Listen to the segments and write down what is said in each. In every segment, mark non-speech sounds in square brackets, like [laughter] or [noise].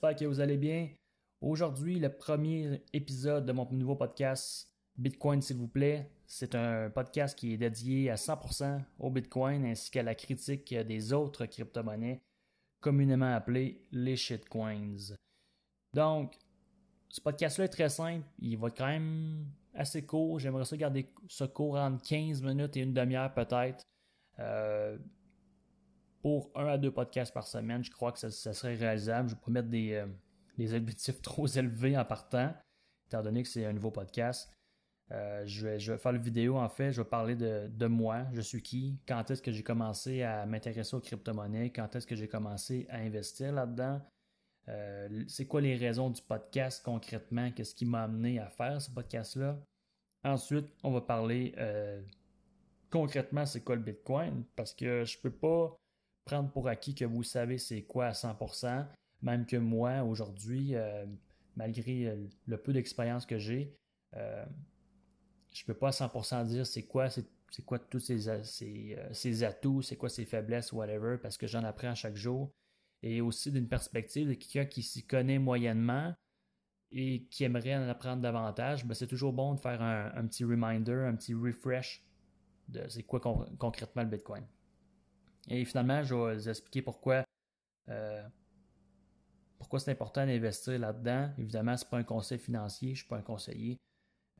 j'espère que vous allez bien. Aujourd'hui, le premier épisode de mon nouveau podcast Bitcoin s'il vous plaît. C'est un podcast qui est dédié à 100% au Bitcoin ainsi qu'à la critique des autres crypto-monnaies communément appelées les shitcoins. Donc, ce podcast-là est très simple, il va être quand même assez court. J'aimerais ça garder ce court entre 15 minutes et une demi-heure peut-être. Euh, pour un à deux podcasts par semaine, je crois que ça, serait réalisable. Je ne vais pas mettre des, euh, objectifs [laughs] trop élevés en partant, étant donné que c'est un nouveau podcast. Euh, je, vais, faire la vidéo, en fait, je vais parler de, moi, je suis qui, quand est-ce que j'ai commencé à m'intéresser aux crypto-monnaies, quand est-ce que j'ai commencé à investir là-dedans, euh, c'est quoi les raisons du podcast concrètement, qu'est-ce qui m'a amené à faire ce podcast-là? Ensuite, on va parler concrètement c'est quoi le Bitcoin, parce que je peux pas prendre pour acquis que vous savez c'est quoi à 100%, même que moi, aujourd'hui, euh, malgré euh, le peu d'expérience que j'ai, euh, je peux pas à 100% dire c'est quoi, c'est, quoi tous ces, atouts, c'est quoi ses faiblesses, whatever, parce que j'en apprends chaque jour. Et aussi d'une perspective de quelqu'un qui s'y connaît moyennement et qui aimerait en apprendre davantage, ben c'est toujours bon de faire un, petit reminder, un petit refresh de c'est quoi concrètement le Bitcoin. Et finalement, je vais vous expliquer pourquoi, euh, pourquoi c'est important d'investir là-dedans. Évidemment, ce n'est pas un conseil financier, je ne suis pas un conseiller.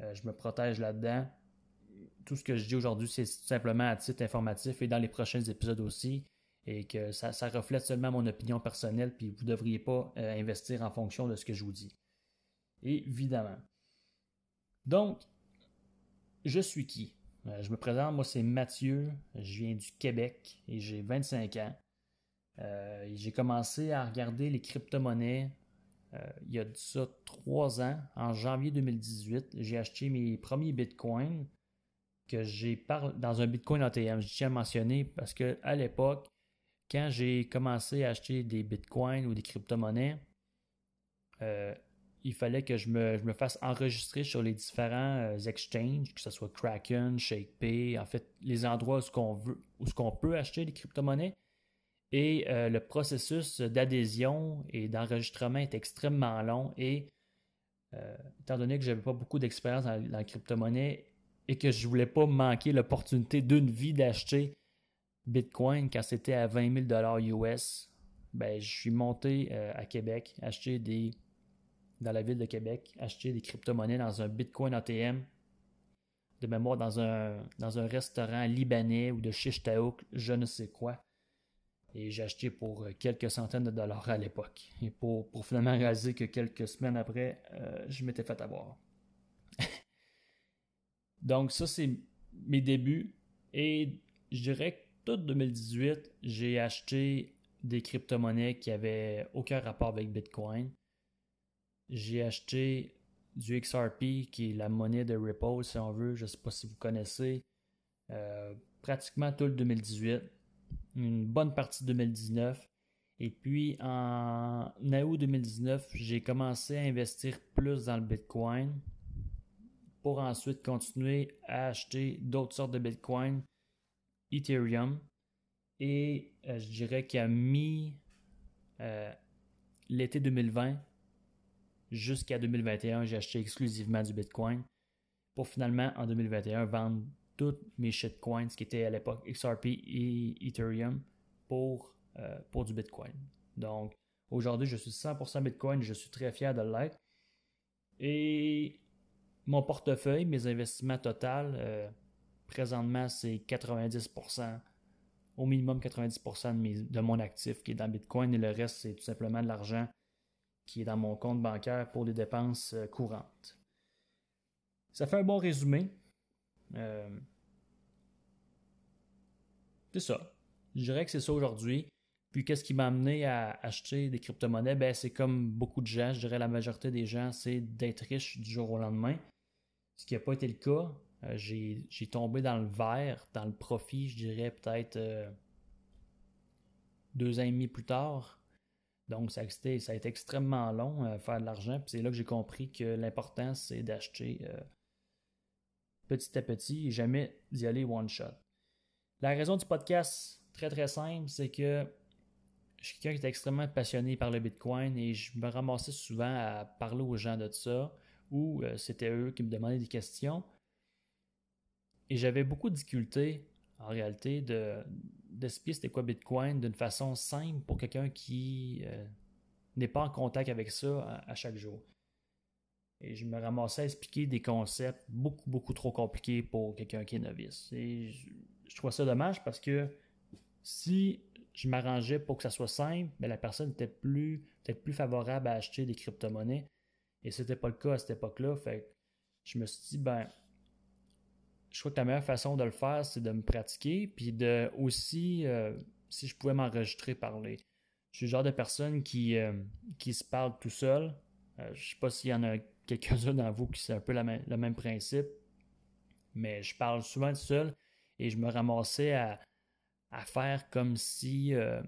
Euh, je me protège là-dedans. Tout ce que je dis aujourd'hui, c'est simplement à titre informatif et dans les prochains épisodes aussi. Et que ça, reflète seulement mon opinion personnelle, puis vous ne devriez pas euh, investir en fonction de ce que je vous dis. Évidemment. Donc, je suis qui? Euh, je me présente, moi c'est Mathieu, je viens du Québec et j'ai 25 ans. Euh, j'ai commencé à regarder les crypto-monnaies euh, il y a ça trois ans. En janvier 2018, j'ai acheté mes premiers bitcoins que j'ai par... dans un bitcoin ATM. Je tiens à mentionner parce que à l'époque, quand j'ai commencé à acheter des bitcoins ou des crypto-monnaies, il fallait que je me, je me, fasse enregistrer sur les différents euh, exchanges, que ce soit Kraken, ShakePay, en fait, les endroits où ce qu'on peut acheter des crypto-monnaies. Et euh, le processus d'adhésion et d'enregistrement est extrêmement long. Et euh, étant donné que j'avais pas beaucoup d'expérience dans, la crypto-monnaie et que je voulais pas manquer l'opportunité d'une vie d'acheter Bitcoin quand c'était à 20 000 US, ben, je suis monté à Québec acheter des dans la ville de Québec, acheter des crypto-monnaies dans un Bitcoin ATM, de mémoire dans un, dans un restaurant libanais ou de Shishtaouk, je ne sais quoi. Et j'ai acheté pour quelques centaines de dollars à l'époque. Et pour, finalement réaliser que quelques semaines après, euh, je m'étais fait avoir. [laughs] Donc ça, c'est mes débuts. Et je dirais que tout 2018, j'ai acheté des crypto-monnaies qui avaient aucun rapport avec Bitcoin j'ai acheté du XRP, qui est la monnaie de Ripple, si on veut. Je ne sais pas si vous connaissez. Euh, pratiquement tout le 2018. Une bonne partie de 2019. Et puis en août 2019, j'ai commencé à investir plus dans le Bitcoin pour ensuite continuer à acheter d'autres sortes de Bitcoin, Ethereum. Et euh, je dirais qu'à mi euh, l'été 2020, jusqu'à 2021, j'ai acheté exclusivement du Bitcoin pour finalement, en 2021, vendre toutes mes shitcoins qui étaient à l'époque XRP et Ethereum pour, euh, pour du Bitcoin. Donc, aujourd'hui, je suis 100% Bitcoin, je suis très fier de l'être. Et mon portefeuille, mes investissements total, euh, présentement, c'est 90%, au minimum 90% de, de mon actif qui est dans Bitcoin et le reste, c'est tout simplement de l'argent qui est dans mon compte bancaire pour les dépenses euh, courantes. Ça fait un bon résumé. Euh, c'est ça. Je dirais que c'est ça aujourd'hui. Puis qu'est-ce qui m'a amené à acheter des crypto-monnaies? Ben, c'est comme beaucoup de gens, je dirais la majorité des gens, c'est d'être riche du jour au lendemain. Ce qui n'a pas été le cas. Euh, j'ai, tombé dans le vert, dans le profit, je dirais peut-être deux ans et demi plus tard. Donc, ça a, été, extrêmement long à euh, faire de l'argent. Puis c'est là que j'ai compris que l'important, c'est d'acheter euh, petit à petit et jamais d'y aller one shot. La raison du podcast, très très simple, c'est que je suis quelqu'un qui est extrêmement passionné par le Bitcoin et je me ramassais souvent à parler aux gens de ça ou euh, c'était eux qui me demandaient des questions. Et j'avais beaucoup de difficultés, en réalité, de, d'expliquer c'était quoi Bitcoin d'une façon simple pour quelqu'un qui euh, n'est pas en contact avec ça à, chaque jour. Et je me ramassais à expliquer des concepts beaucoup, beaucoup trop compliqués pour quelqu'un qui est novice. Et je, je trouve ça dommage parce que si je m'arrangeais pour que ça soit simple, mais la personne était plus, peut-être plus favorable à acheter des crypto-monnaies. Et ce n'était pas le cas à cette époque-là. Fait je me suis dit, ben, je crois que la meilleure façon de le faire, c'est de me pratiquer, puis de aussi, euh, si je pouvais m'enregistrer parler. Je suis le genre de personne qui, euh, qui se parle tout seul. Je euh, je sais pas s'il y en a quelques-uns dans vous qui c'est un peu le même principe, mais je parle souvent tout seul et je me ramassais à, à faire comme si euh,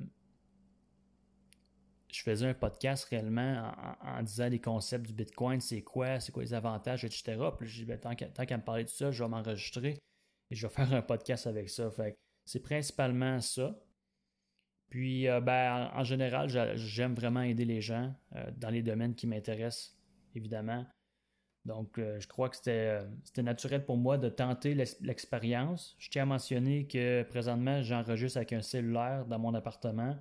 je faisais un podcast réellement en, disant les concepts du Bitcoin, c'est quoi, c'est quoi les avantages, etc. Puis je dis, ben, tant qu'à me parler de ça, je vais m'enregistrer et je vais faire un podcast avec ça. C'est principalement ça. Puis, euh, ben, en, général, j'aime vraiment aider les gens euh, dans les domaines qui m'intéressent, évidemment. Donc, euh, je crois que c'était naturel pour moi de tenter l'expérience. Je tiens à mentionner que présentement, j'enregistre avec un cellulaire dans mon appartement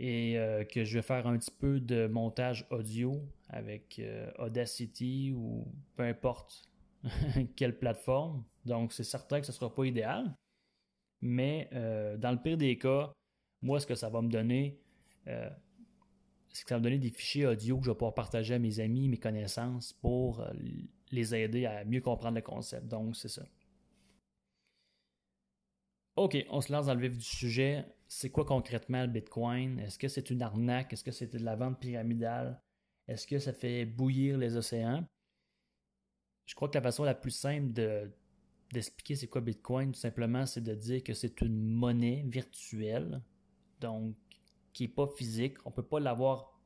et euh, que je vais faire un petit peu de montage audio avec Audacity ou peu importe [laughs] quelle plateforme. Donc, c'est certain que ce ne sera pas idéal. Mais dans le pire des cas, moi, ce que ça va me donner, c'est que ça va me donner des fichiers audio que je vais pouvoir partager à mes amis, mes connaissances pour euh, les aider à mieux comprendre le concept. Donc, c'est ça. OK, on se lance dans le vif du sujet. C'est quoi concrètement le Bitcoin? Est-ce que c'est une arnaque? Est-ce que c'est de la vente pyramidale? Est-ce que ça fait bouillir les océans? Je crois que la façon la plus simple de, d'expliquer c'est quoi Bitcoin, tout simplement, c'est de dire que c'est une monnaie virtuelle. Donc, qui n'est pas physique. On ne peut pas l'avoir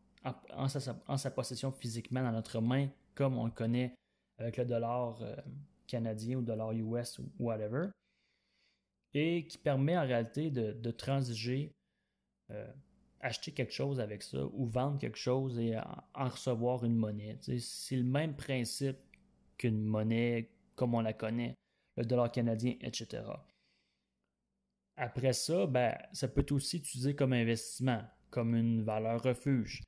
en, sa, possession physiquement dans notre main comme on le connaît avec le dollar euh, canadien ou dollar US ou whatever. Et qui permet en réalité de, transiger, euh, acheter quelque chose avec ça ou vendre quelque chose et en, recevoir une monnaie. C'est le même principe qu'une monnaie comme on la connaît, le dollar canadien, etc. Après ça, ben, ça peut être aussi utilisé comme investissement, comme une valeur refuge.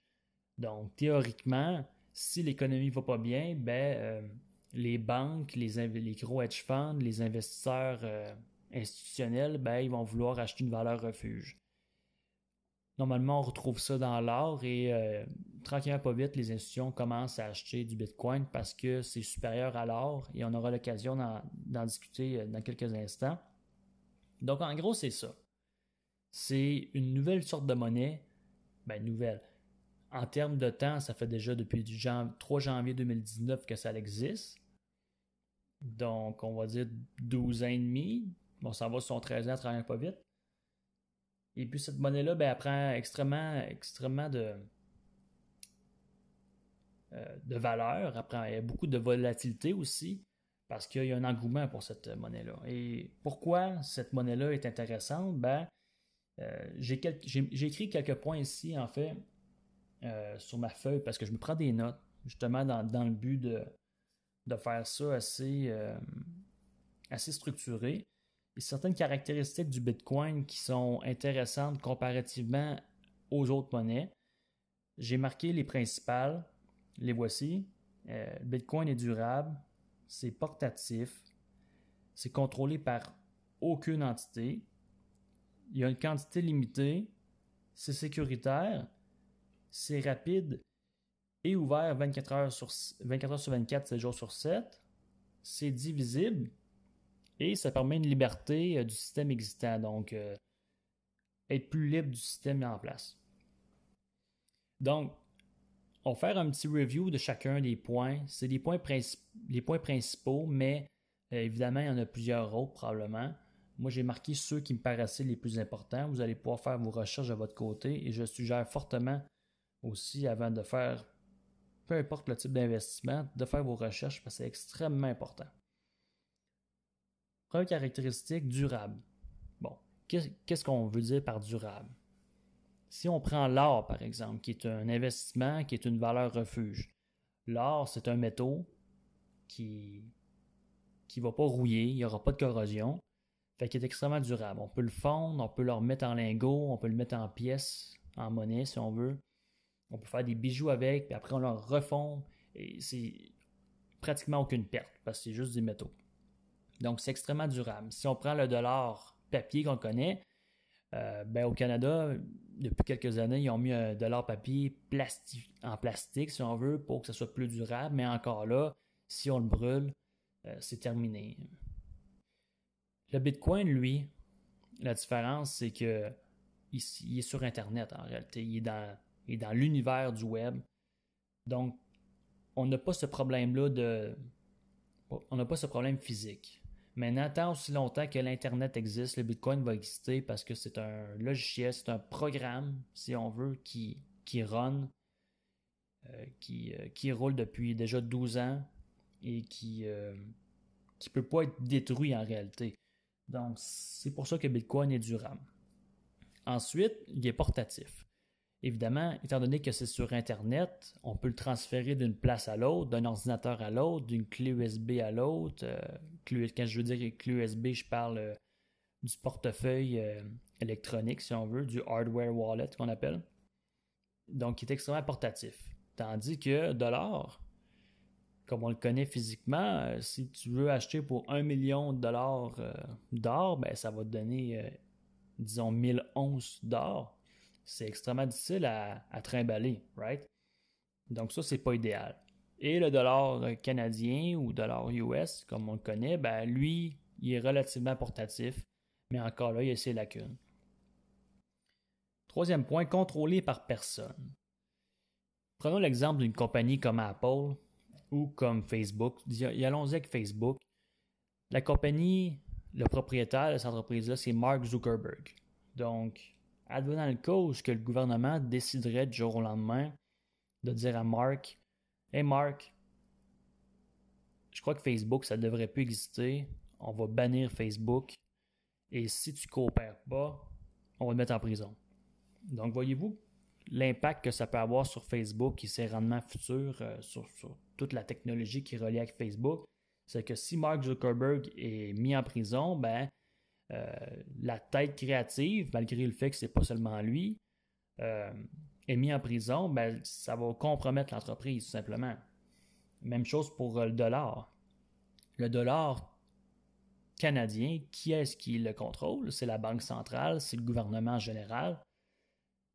Donc, théoriquement, si l'économie ne va pas bien, ben, euh, les banques, les, les, gros hedge funds, les investisseurs euh, institutionnels, ben, ils vont vouloir acheter une valeur refuge. Normalement, on retrouve ça dans l'or et euh, tranquillement pas vite, les institutions commencent à acheter du Bitcoin parce que c'est supérieur à l'or et on aura l'occasion d'en discuter dans quelques instants. Donc, en gros, c'est ça. C'est une nouvelle sorte de monnaie. Ben, nouvelle. En termes de temps, ça fait déjà depuis du 3 janvier 2019 que ça existe. Donc, on va dire 12 ans et demi. Bon, ça va sur son 13 ans, travaille pas vite. Et puis, cette monnaie-là, ben, elle prend extrêmement, extrêmement de, euh, de valeur. Elle, prend, a beaucoup de volatilité aussi parce qu'il y a un engouement pour cette monnaie-là. Et pourquoi cette monnaie-là est intéressante? Ben, euh, j'ai, écrit quelques points ici, en fait, euh, sur ma feuille, parce que je me prends des notes, justement, dans, le but de, de, faire ça assez, assez structuré. Certaines caractéristiques du Bitcoin qui sont intéressantes comparativement aux autres monnaies. J'ai marqué les principales, les voici. Bitcoin est durable, c'est portatif, c'est contrôlé par aucune entité, il y a une quantité limitée, c'est sécuritaire, c'est rapide et ouvert 24 heures sur, 24 heures sur 24, 7 jours sur 7, c'est divisible et ça permet une liberté euh, du système existant, donc euh, être plus libre du système mis en place. Donc, on va faire un petit review de chacun des points. C'est les points, principaux, mais euh, évidemment, il y en a plusieurs autres probablement. Moi, j'ai marqué ceux qui me paraissaient les plus importants. Vous allez pouvoir faire vos recherches de votre côté et je suggère fortement aussi, avant de faire peu importe le type d'investissement, de faire vos recherches parce que c'est extrêmement important. Première caractéristique, durable. Bon, qu'est-ce qu'on veut dire par durable? Si on prend l'or, par exemple, qui est un investissement, qui est une valeur refuge, l'or, c'est un métaux qui qui va pas rouiller, il n'y aura pas de corrosion. Fait qu'il est extrêmement durable. On peut le fondre, on peut le remettre en lingot, on peut le mettre en pièces, en monnaie si on veut. On peut faire des bijoux avec, puis après on le refond. Et c'est pratiquement aucune perte parce que c'est juste des métaux. Donc c'est extrêmement durable. Si on prend le dollar papier qu'on connaît, euh, ben, au Canada, depuis quelques années, ils ont mis un dollar papier en plastique, si on veut, pour que ça soit plus durable. Mais encore là, si on le brûle, euh, c'est terminé. Le Bitcoin, lui, la différence, c'est que il, est sur Internet en réalité. Il est dans, dans l'univers du web. Donc, on n'a pas ce problème-là de. On n'a pas ce problème physique. Maintenant, tant aussi longtemps que l'Internet existe, le Bitcoin va exister parce que c'est un logiciel, c'est un programme, si on veut, qui, qui run, euh, qui, euh, qui roule depuis déjà 12 ans et qui ne qui peut pas être détruit en réalité. Donc, c'est pour ça que Bitcoin est durable. Ensuite, il est portatif. Évidemment, étant donné que c'est sur Internet, on peut le transférer d'une place à l'autre, d'un ordinateur à l'autre, d'une clé USB à l'autre. Euh, quand je veux dire clé USB, je parle euh, du portefeuille euh, électronique, si on veut, du hardware wallet qu'on appelle. Donc, il est extrêmement portatif. Tandis que dollar, comme on le connaît physiquement, si tu veux acheter pour un million de dollars d'or, ben, ça va te donner, disons, 1011 d'or. C'est extrêmement difficile à, trimballer, right? Donc ça, c'est pas idéal. Et le dollar canadien ou dollar US, comme on le connaît, ben, lui, il est relativement portatif, mais encore là, il y a ses lacunes. Troisième point, contrôlé par personne. Prenons l'exemple d'une compagnie comme Apple ou comme Facebook. Allons-y avec Facebook. La compagnie, le propriétaire de cette entreprise-là, c'est Mark Zuckerberg. Donc, advenant le cas que le gouvernement déciderait du jour au lendemain de dire à Mark Hey Mark, je crois que Facebook, ça ne devrait plus exister. On va bannir Facebook. Et si tu coopères pas, on va te mettre en prison. Donc, voyez-vous l'impact que ça peut avoir sur Facebook et ses rendements futurs euh, sur, toute la technologie qui est reliée avec Facebook, c'est que si Mark Zuckerberg est mis en prison, ben la tête créative, malgré le fait que c'est pas seulement lui, euh, est mis en prison, ben ça va compromettre l'entreprise tout simplement. Même chose pour le dollar. Le dollar canadien, qui est-ce qui le contrôle? C'est la Banque centrale, c'est le gouvernement général.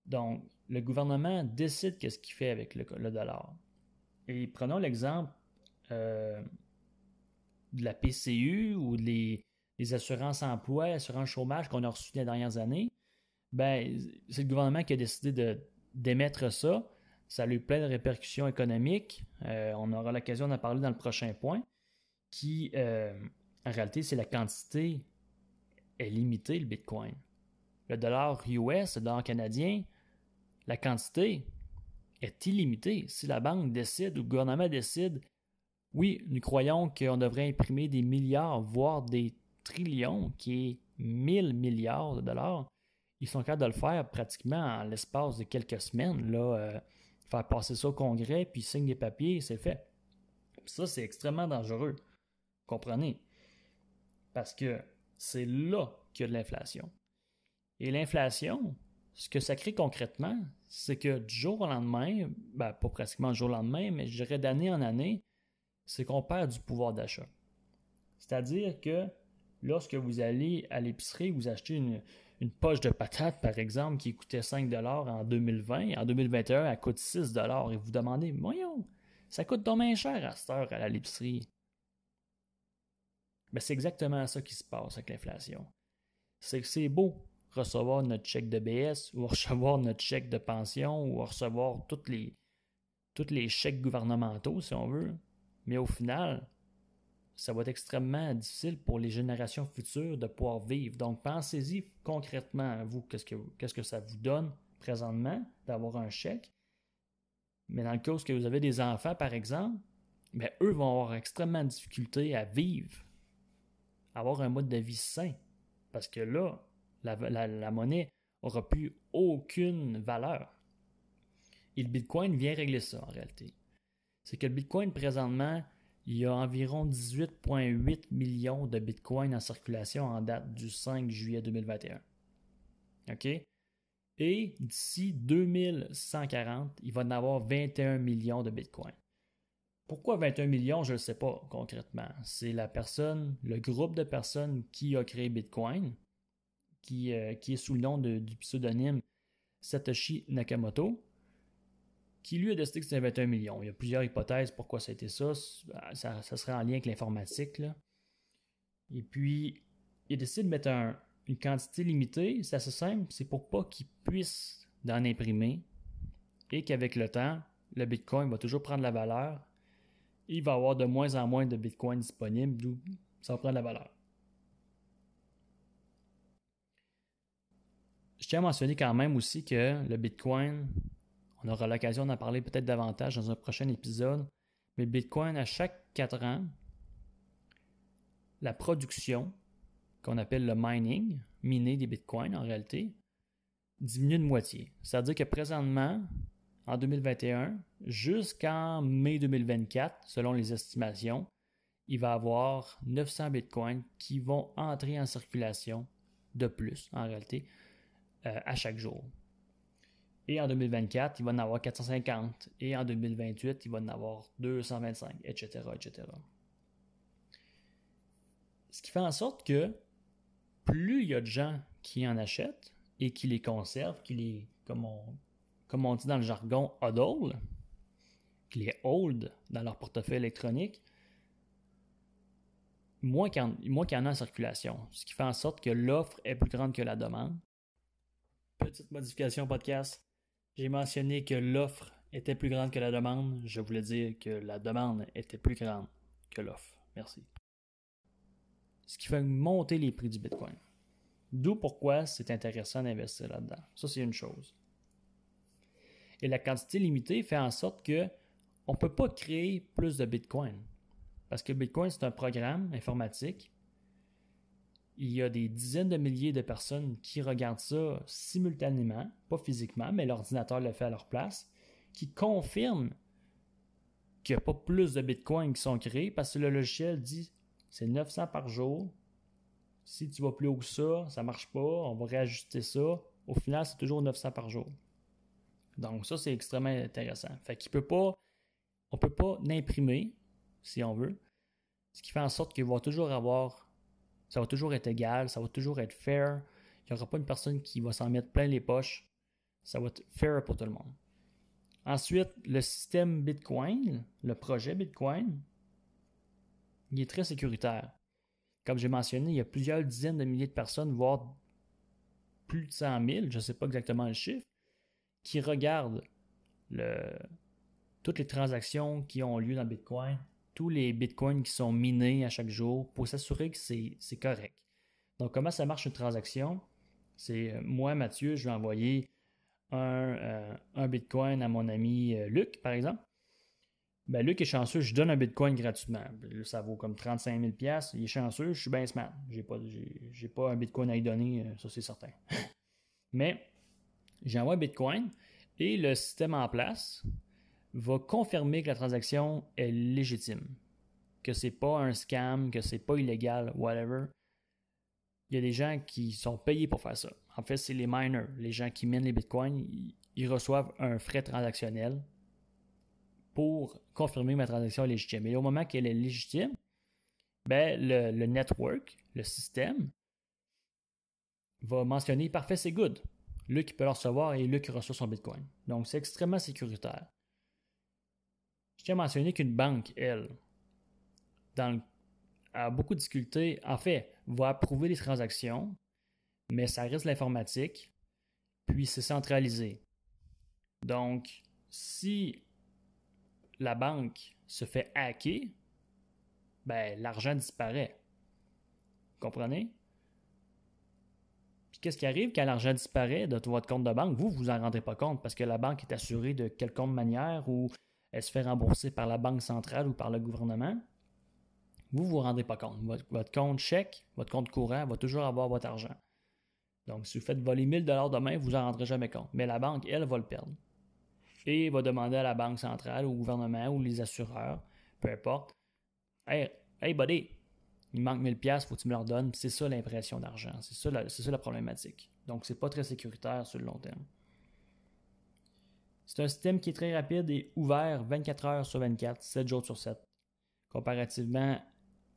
Donc, le gouvernement décide qu'est-ce qu'il fait avec le, dollar. Et prenons l'exemple euh, de la PCU ou des assurances emploi, assurances chômage qu'on a reçues les dernières années. Ben, c'est le gouvernement qui a décidé d'émettre ça. Ça a eu plein de répercussions économiques. Euh, on aura l'occasion d'en parler dans le prochain point. Qui, euh, en réalité, c'est la quantité est limitée, le Bitcoin. Le dollar US, le dollar canadien, la quantité est illimitée. Si la banque décide ou le gouvernement décide, oui, nous croyons qu'on devrait imprimer des milliards, voire des trillions, qui est 1000 milliards de dollars, ils sont capables de le faire pratiquement en l'espace de quelques semaines. Là, euh, faire passer ça au Congrès, puis signer des papiers, c'est fait. ça, c'est extrêmement dangereux. Comprenez? Parce que c'est là qu'il y a de l'inflation. Et l'inflation, ce que ça crée concrètement, c'est que du jour au lendemain, ben, pas pratiquement du jour au lendemain, mais je dirais d'année en année, c'est qu'on perd du pouvoir d'achat. C'est-à-dire que lorsque vous allez à l'épicerie, vous achetez une, poche de patates, par exemple, qui coûtait 5 en 2020, en 2021, elle coûte 6 et vous demandez, voyons, ça coûte dommage cher à cette heure à l'épicerie. Ben, c'est exactement ça qui se passe avec l'inflation. C'est que c'est beau recevoir notre chèque de BS ou recevoir notre chèque de pension ou recevoir tous les, chèques gouvernementaux, si on veut. Mais au final, ça va être extrêmement difficile pour les générations futures de pouvoir vivre. Donc, pensez-y concrètement à vous, qu'est-ce que, qu'est-ce que ça vous donne présentement d'avoir un chèque. Mais dans le cas où vous avez des enfants, par exemple, ben, eux vont avoir extrêmement de difficulté à vivre, avoir un mode de vie sain. Parce que là, la, monnaie aura plus aucune valeur. Et le Bitcoin vient régler ça en réalité. C'est que le Bitcoin présentement, il y a environ 18,8 millions de Bitcoin en circulation en date du 5 juillet 2021. OK? Et d'ici 2140, il va en avoir 21 millions de Bitcoin. Pourquoi 21 millions, je ne sais pas concrètement. C'est la personne, le groupe de personnes qui a créé Bitcoin, qui, euh, qui est sous le nom du pseudonyme Satoshi Nakamoto, qui lui a décidé que c'était 21 millions. Il y a plusieurs hypothèses pourquoi ça a été ça. Ça, serait en lien avec l'informatique. Et puis, il a décidé de mettre une quantité limitée. C'est assez simple. C'est pour pas qu'il puisse en imprimer et qu'avec le temps, le Bitcoin va toujours prendre la valeur il va avoir de moins en moins de Bitcoin disponibles, d'où ça va prendre la valeur. Je tiens à mentionner quand même aussi que le Bitcoin, on aura l'occasion d'en parler peut-être davantage dans un prochain épisode, mais Bitcoin, à chaque 4 ans, la production, qu'on appelle le mining, miner des Bitcoins en réalité, diminue de moitié. C'est-à-dire que présentement, en 2021 jusqu'en mai 2024, selon les estimations, il va y avoir 900 bitcoins qui vont entrer en circulation de plus, en réalité, euh, à chaque jour. Et en 2024, il va en avoir 450. Et en 2028, il va en avoir 225, etc., etc. Ce qui fait en sorte que plus il y a de gens qui en achètent et qui les conservent, qui les, comme on, comme on dit dans le jargon, hodl, qui les hold dans leur portefeuille électronique, moins qu'il y, en a en circulation. Ce qui fait en sorte que l'offre est plus grande que la demande. Petite modification podcast. J'ai mentionné que l'offre était plus grande que la demande. Je voulais dire que la demande était plus grande que l'offre. Merci. Ce qui fait monter les prix du Bitcoin. D'où pourquoi c'est intéressant d'investir là-dedans. Ça, c'est une chose. Et la quantité limitée fait en sorte que on ne peut pas créer plus de Bitcoin. Parce que Bitcoin, c'est un programme informatique. Il y a des dizaines de milliers de personnes qui regardent ça simultanément, pas physiquement, mais l'ordinateur le fait à leur place, qui confirment qu'il n'y a pas plus de Bitcoin qui sont créés parce que le logiciel dit c'est 900 par jour. Si tu vas plus haut que ça, ça ne marche pas, on va réajuster ça. Au final, c'est toujours 900 par jour. Donc ça, c'est extrêmement intéressant. Fait qu'il peut pas, on peut pas l'imprimer, si on veut. Ce qui fait en sorte qu'il va toujours avoir, ça va toujours être égal, ça va toujours être fair. Il n'y aura pas une personne qui va s'en mettre plein les poches. Ça va être fair pour tout le monde. Ensuite, le système Bitcoin, le projet Bitcoin, il est très sécuritaire. Comme j'ai mentionné, il y a plusieurs dizaines de milliers de personnes, voire plus de 100 000, je ne sais pas exactement le chiffre, qui regardent toutes les transactions qui ont lieu dans Bitcoin, tous les Bitcoins qui sont minés à chaque jour pour s'assurer que c'est correct. Donc, comment ça marche une transaction? C'est euh, moi, Mathieu, je vais envoyer un, euh, Bitcoin à mon ami euh, Luc, par exemple. Ben, Luc est chanceux, je donne un Bitcoin gratuitement. Ça vaut comme 35 000 Il est chanceux, je suis bien smart. J'ai pas, pas un Bitcoin à lui donner, ça c'est certain. [laughs] Mais j'envoie un Bitcoin et le système en place va confirmer que la transaction est légitime, que c'est pas un scam, que c'est pas illégal, whatever. Il y a des gens qui sont payés pour faire ça. En fait, c'est les miners, les gens qui minent les bitcoins, ils reçoivent un frais transactionnel pour confirmer que ma transaction est légitime. Et au moment qu'elle est légitime, ben, le, network, le système, va mentionner parfait, c'est good. Luc peut le recevoir et Luc reçoit son Bitcoin. Donc, c'est extrêmement sécuritaire. Je tiens à mentionner qu'une banque, elle, a beaucoup de difficultés. En fait, va approuver les transactions, mais ça reste l'informatique, puis c'est centralisé. Donc, si la banque se fait hacker, ben, l'argent disparaît. Vous comprenez? qu'est-ce qui arrive quand l'argent disparaît de votre compte de banque? Vous, vous en rendez pas compte parce que la banque est assurée de quelconque manière ou elle se fait rembourser par la banque centrale ou par le gouvernement. Vous, vous vous rendez pas compte. Votre, compte chèque, votre compte courant va toujours avoir votre argent. Donc, si vous faites voler 1000 demain, vous n'en rendrez jamais compte. Mais la banque, elle, va le perdre. Et va demander à la Banque centrale, au gouvernement ou les assureurs, peu importe, Hey, hey buddy, il manque 1000 pièces, faut que tu me leur donnes. C'est ça l'impression d'argent. C'est ça, la, ça problématique. Donc, c'est pas très sécuritaire sur le long terme. C'est un système qui est très rapide et ouvert 24 heures sur 24, 7 jours sur 7. Comparativement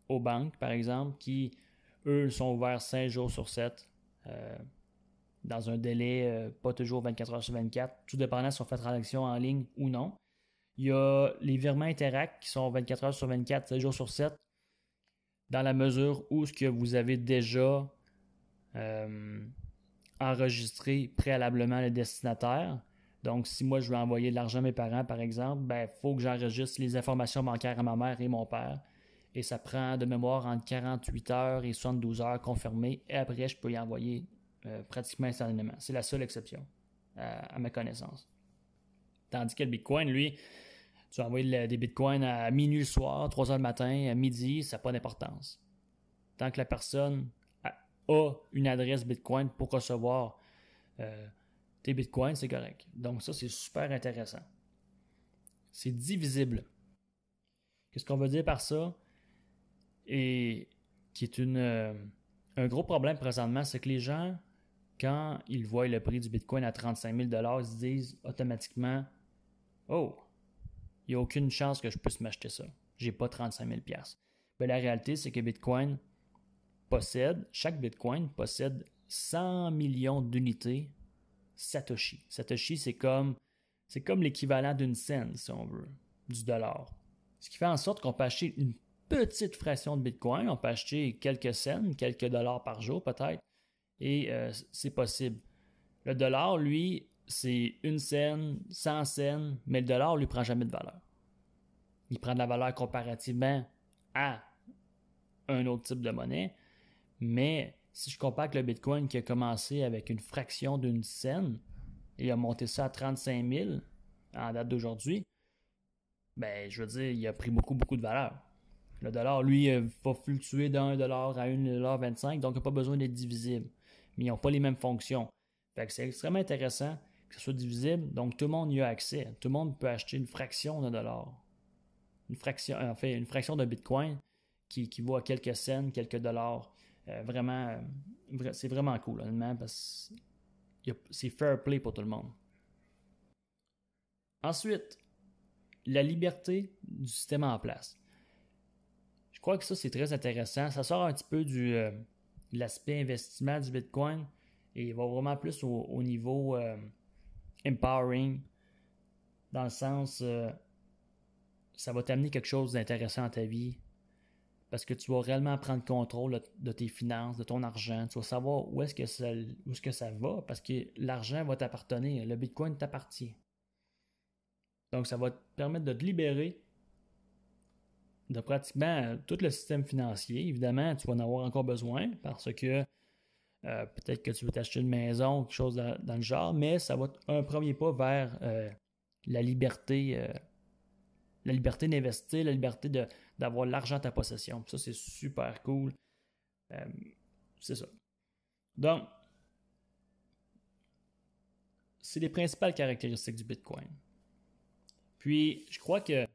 aux banques, par exemple, qui, eux, sont ouverts 5 jours sur 7, euh, dans un délai euh, pas toujours 24 heures sur 24, tout dépendant si on fait transaction en ligne ou non. Il y a les virements Interact qui sont 24 heures sur 24, 7 jours sur 7, dans la mesure où ce que vous avez déjà euh, enregistré préalablement le destinataire. Donc, si moi je veux envoyer de l'argent à mes parents, par exemple, il ben, faut que j'enregistre les informations bancaires à ma mère et mon père. Et ça prend de mémoire entre 48 heures et 72 heures confirmées. Et après, je peux y envoyer euh, pratiquement instantanément. C'est la seule exception, à ma connaissance. Tandis que le Bitcoin, lui, tu envoies des bitcoins à minuit le soir, 3 heures le matin, à midi, ça n'a pas d'importance. Tant que la personne a une adresse bitcoin pour recevoir euh, tes c'est correct. Donc ça, c'est super intéressant. C'est divisible. Qu'est-ce qu'on veut dire par ça? Et qui est euh, un gros problème présentement, c'est que les gens, quand ils voient le prix du bitcoin à 35 000 ils se disent automatiquement Oh, il n'y a aucune chance que je puisse m'acheter ça. J'ai pas 35 000 Mais la réalité, c'est que Bitcoin possède, chaque Bitcoin possède 100 millions d'unités Satoshi. Satoshi, c'est comme, l'équivalent d'une scène, si on veut, du dollar. Ce qui fait en sorte qu'on peut acheter une petite fraction de Bitcoin, on peut acheter quelques cents, quelques dollars par jour peut-être, et euh, c'est possible. Le dollar, lui, c'est une scène, 100 scènes, mais le dollar lui prend jamais de valeur. Il prend de la valeur comparativement à un autre type de monnaie, mais si je compare avec le Bitcoin qui a commencé avec une fraction d'une scène et a monté ça à 35 000 en date d'aujourd'hui, ben je veux dire, il a pris beaucoup, beaucoup de valeur. Le dollar, lui, va fluctuer d'un dollar à 1,25$, donc il n'a pas besoin d'être divisible. Mais ils n'ont pas les mêmes fonctions. Fait que c'est extrêmement intéressant que ce soit divisible. Donc, tout le monde y a accès. Tout le monde peut acheter une fraction d'un dollar. Une fraction, en fait, une fraction de Bitcoin qui, qui vaut à quelques cents, quelques dollars. Euh, vraiment, euh, c'est vraiment cool, honnêtement, parce que c'est fair play pour tout le monde. Ensuite, la liberté du système en place. Je crois que ça, c'est très intéressant. Ça sort un petit peu du, euh, de l'aspect investissement du Bitcoin et va vraiment plus au, niveau empowering, dans le sens, euh, ça va t'amener quelque chose d'intéressant dans ta vie, parce que tu vas réellement prendre contrôle de tes finances, de ton argent, tu vas savoir où est-ce que ça, où est-ce que ça va, parce que l'argent va t'appartenir, le Bitcoin t'appartient. Donc, ça va te permettre de te libérer de pratiquement tout le système financier. Évidemment, tu vas en avoir encore besoin parce que euh, peut-être que tu veux t'acheter une maison, quelque chose dans, le genre, mais ça va être un premier pas vers euh, la liberté, euh, la liberté d'investir, la liberté d'avoir l'argent à ta possession. Ça, c'est super cool. c'est ça. Donc, c'est les principales caractéristiques du Bitcoin. Puis, je crois que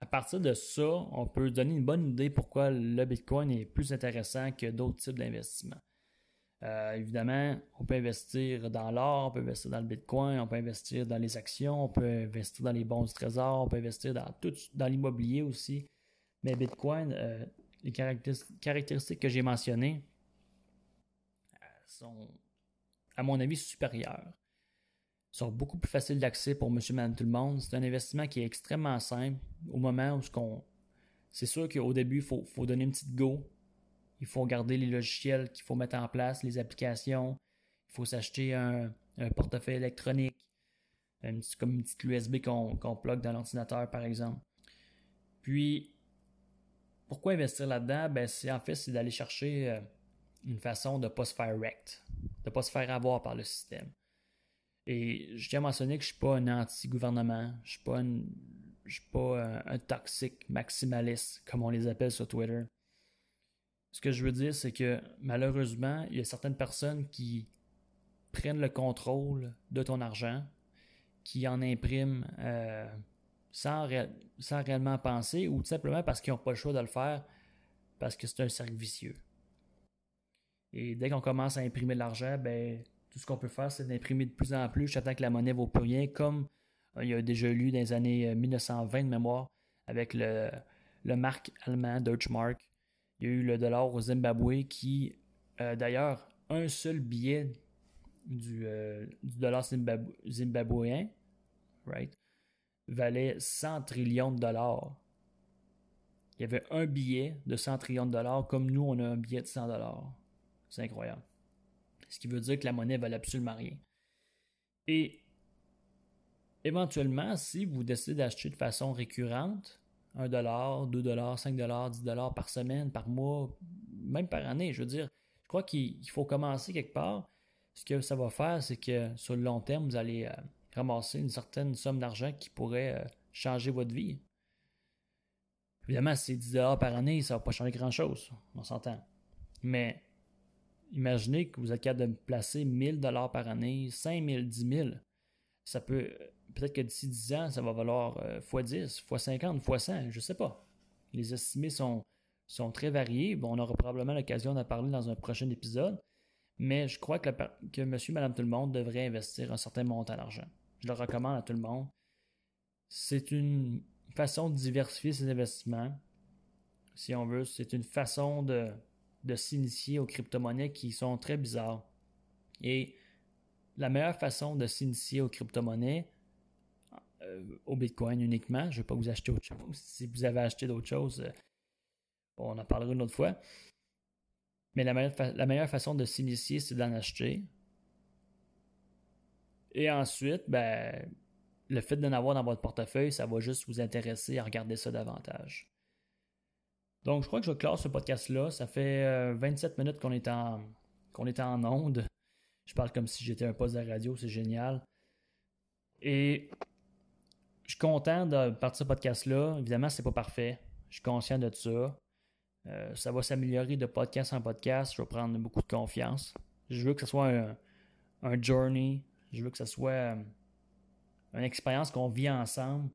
à partir de ça, on peut donner une bonne idée pourquoi le Bitcoin est plus intéressant que d'autres types d'investissements. Euh, évidemment, on peut investir dans l'or, on peut investir dans le Bitcoin, on peut investir dans les actions, on peut investir dans les bons du trésor, on peut investir dans tout, dans l'immobilier aussi. Mais Bitcoin, euh, les caractéristiques que j'ai mentionnées euh, sont, à mon avis, supérieures sont beaucoup plus faciles d'accès pour monsieur, madame, tout le monde. C'est un investissement qui est extrêmement simple au moment où ce qu'on. C'est sûr qu'au début, il faut, donner une petite go. Il faut garder les logiciels qu'il faut mettre en place, les applications. Il faut s'acheter un, portefeuille électronique, comme une petite USB qu'on qu dans l'ordinateur, par exemple. Puis, pourquoi investir là-dedans? Ben, en fait, c'est d'aller chercher euh, une façon de ne pas se faire wrecked, de ne pas se faire avoir par le système. Et je tiens à mentionner que je ne suis pas un anti-gouvernement, je ne suis pas, un, toxique maximaliste, comme on les appelle sur Twitter. Ce que je veux dire, c'est que malheureusement, il y a certaines personnes qui prennent le contrôle de ton argent, qui en impriment euh, sans, sans, réellement penser ou tout simplement parce qu'ils n'ont pas le choix de le faire parce que c'est un cercle vicieux. Et dès qu'on commence à imprimer de l'argent, ben, tout ce qu'on peut faire, c'est d'imprimer de plus en plus jusqu'à que la monnaie vaut plus rien, comme euh, il y a déjà lu dans les années 1920 euh, de mémoire avec le, le marque allemand Deutsche Mark. Il y a eu le dollar au Zimbabwe qui, d'ailleurs, un seul billet du, euh, dollar zimbabwéen, valait 100 trillions de dollars. Il y avait un billet de 100 trillions de dollars, comme nous, on a un billet de 100 dollars. C'est incroyable. Ce qui veut dire que la monnaie valait absolument rien. Et éventuellement, si vous décidez d'acheter de façon récurrente, 1 dollar, 2 dollars, 5 dollars, 10 dollars par semaine, par mois, même par année, je veux dire, je crois qu'il faut commencer quelque part ce que ça va faire, c'est que sur le long terme, vous allez euh, ramasser une certaine somme d'argent qui pourrait euh, changer votre vie. Évidemment, si c'est 10 par année, ça ne va pas changer grand-chose, on s'entend. Mais imaginez que vous êtes capable de placer 1000 dollars par année, 5000, 10 000. Ça peut, peut-être que d'ici 10 ans, ça va valoir x10, x50, x100, je ne sais pas. Les estimés sont, sont très variés. Bon, on aura probablement l'occasion d'en parler dans un prochain épisode. Mais je crois que, que monsieur, madame, tout le monde devrait investir un certain montant d'argent. Je le recommande à tout le monde. C'est une façon de diversifier ses investissements. Si on veut, c'est une façon de, de s'initier aux crypto-monnaies qui sont très bizarres. Et la meilleure façon de s'initier aux crypto-monnaies, euh, au Bitcoin uniquement, je ne vais pas vous acheter autre chose. Si vous avez acheté d'autres choses, euh, on en parlera une autre fois. Mais la meilleure, façon de s'initier, c'est d'en acheter. Et ensuite, ben, le fait d'en avoir dans votre portefeuille, ça va juste vous intéresser à regarder ça davantage. Donc, je crois que je clore ce podcast-là. Ça fait 27 euh, minutes qu'on est en qu'on est en onde. Je parle comme si j'étais un poste de radio, c'est génial. Et je suis content de partir ce podcast-là. Évidemment, c'est pas parfait. Je suis conscient de ça. Euh, ça va s'améliorer de podcast en podcast. Je vais prendre beaucoup de confiance. Je veux que ce soit un, journey. Je veux que ce soit euh, une expérience qu'on vit ensemble.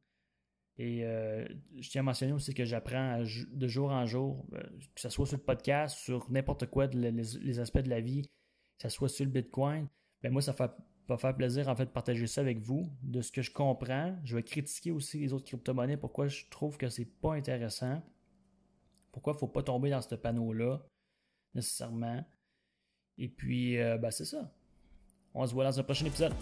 Et euh, je tiens à mentionner aussi que j'apprends de jour en jour, que ce soit sur le podcast, sur n'importe quoi, les, aspects de la vie, que ce soit sur le Bitcoin. Ben moi, ça va faire plaisir en fait de partager ça avec vous, de ce que je comprends. Je vais critiquer aussi les autres crypto-monnaies, pourquoi je trouve que c'est pas intéressant. Pourquoi il faut pas tomber dans ce panneau-là, nécessairement. Et puis, euh, ben, c'est ça. On se voit dans un prochain épisode.